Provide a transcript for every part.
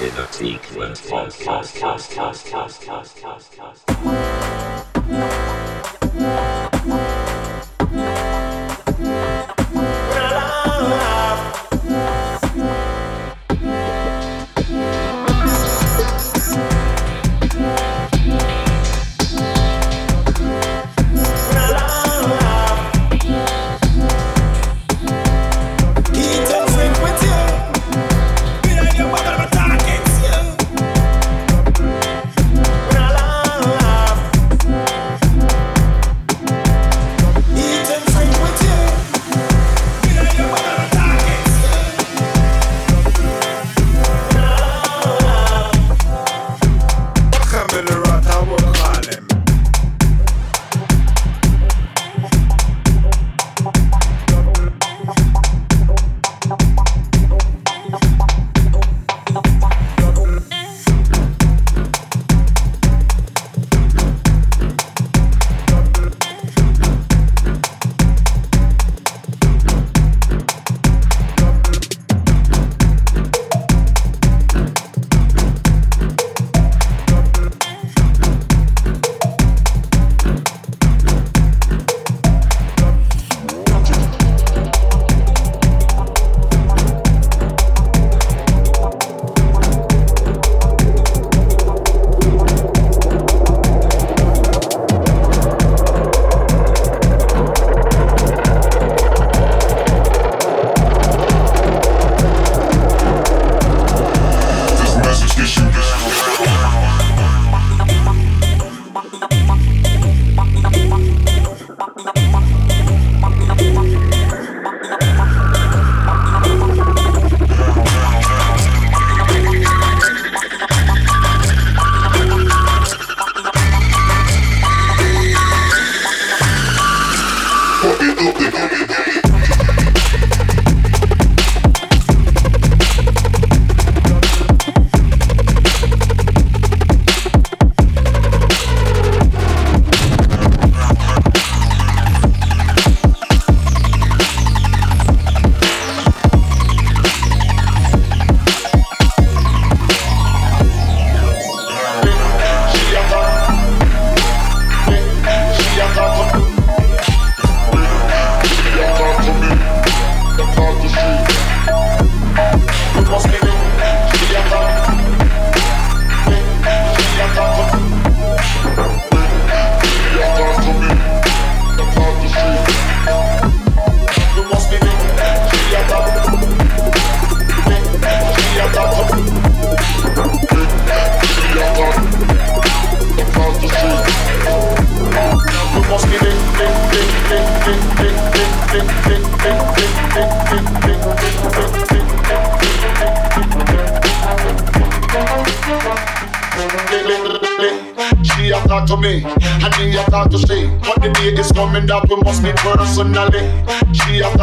in a sequence podcast, podcast, podcast, podcast, podcast.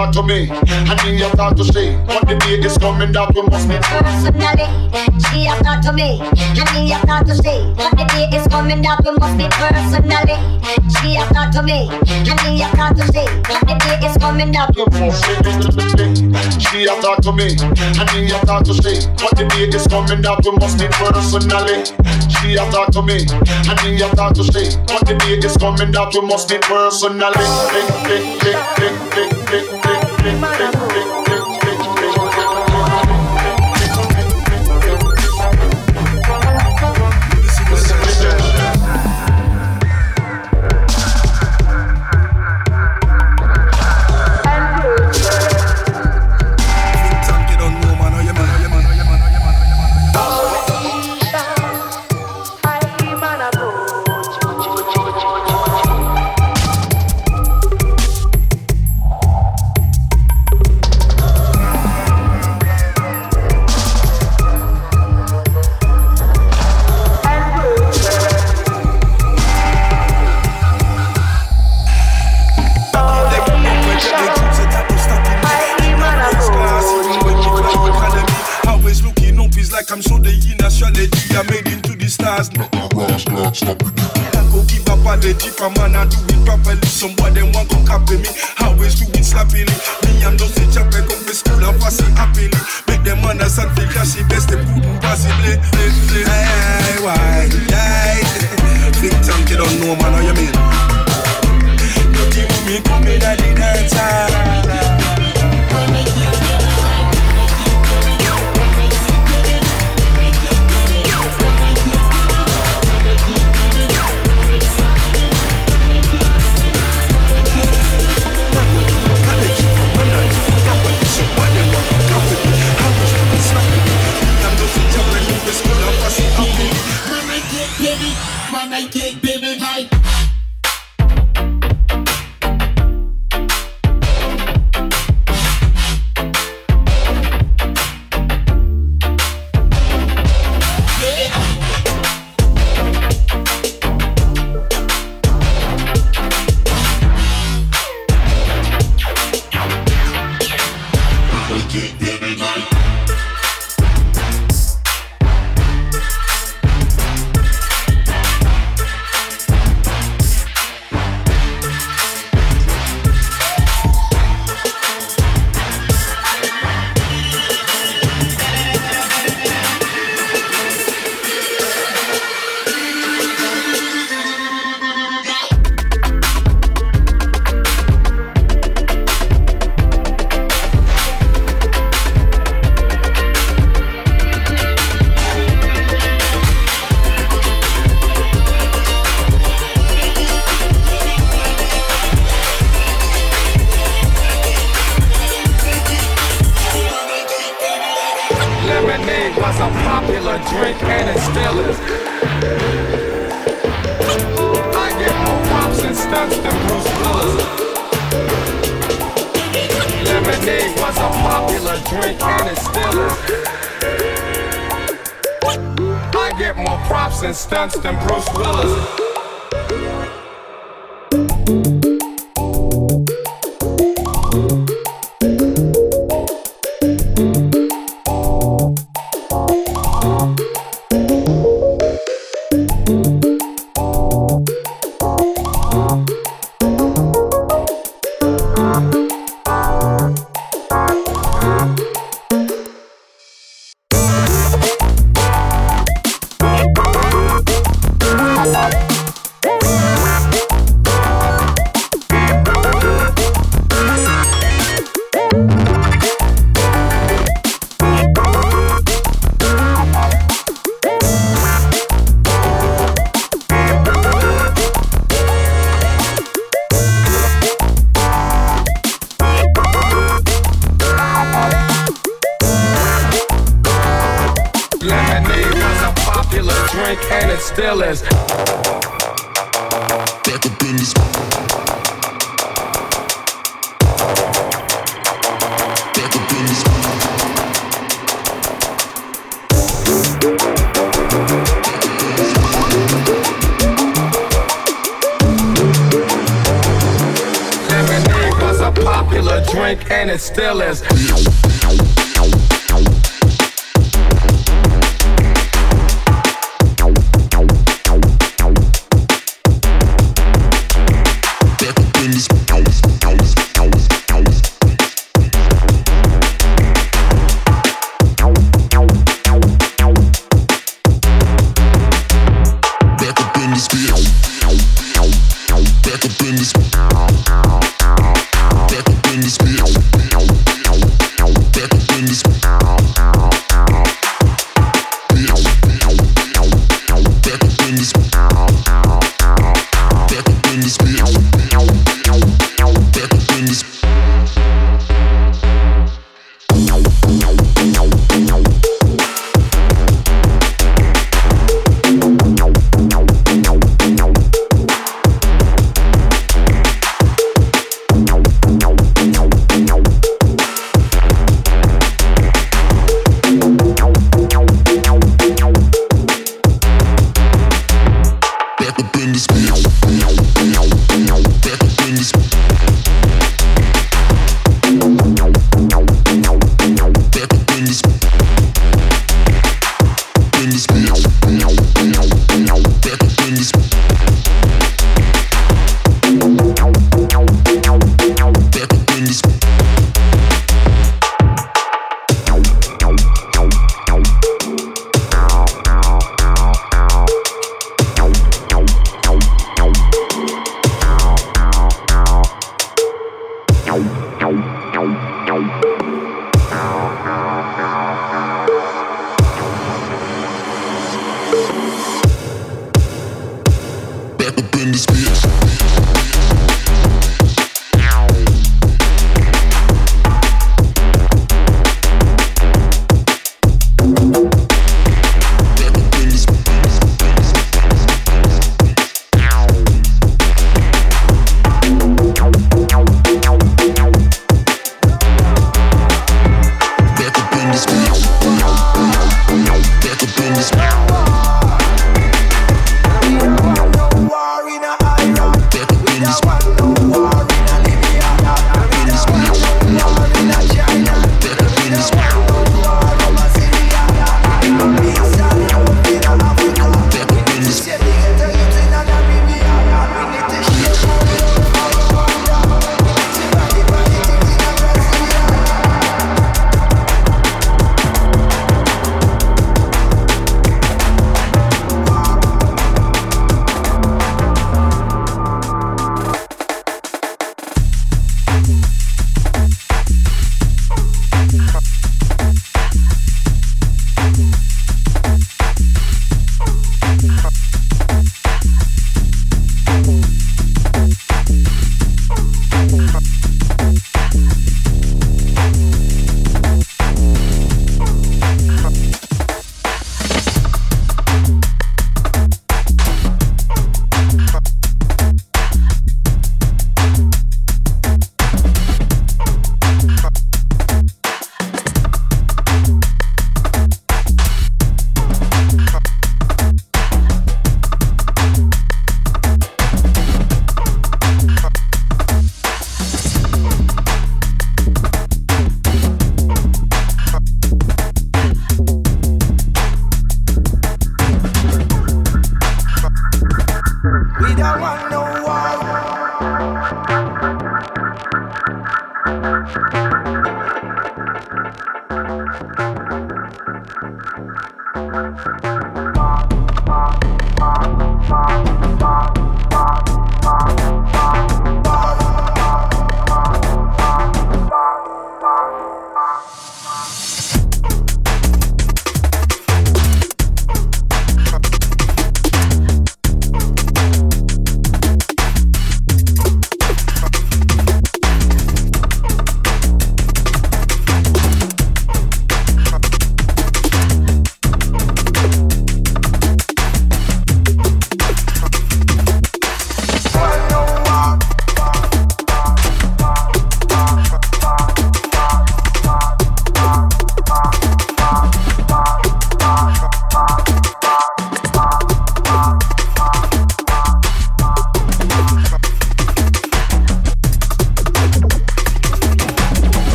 talk to me, and he a talk to she. On the day is coming that we must meet personally. She a talk to me, I need a talk to she. On the day is coming that we must meet personally. She a talk to me, I need a talk to she. On the day is coming that we must meet personally. She a talk to me, I need a talk to she. On the day is coming that we must meet personally. She a talk to me, I need a talk to she. On the day is coming that we must meet personally. Click, click, click, click, click, click. Maracude.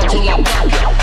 All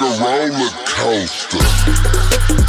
like a roller coaster.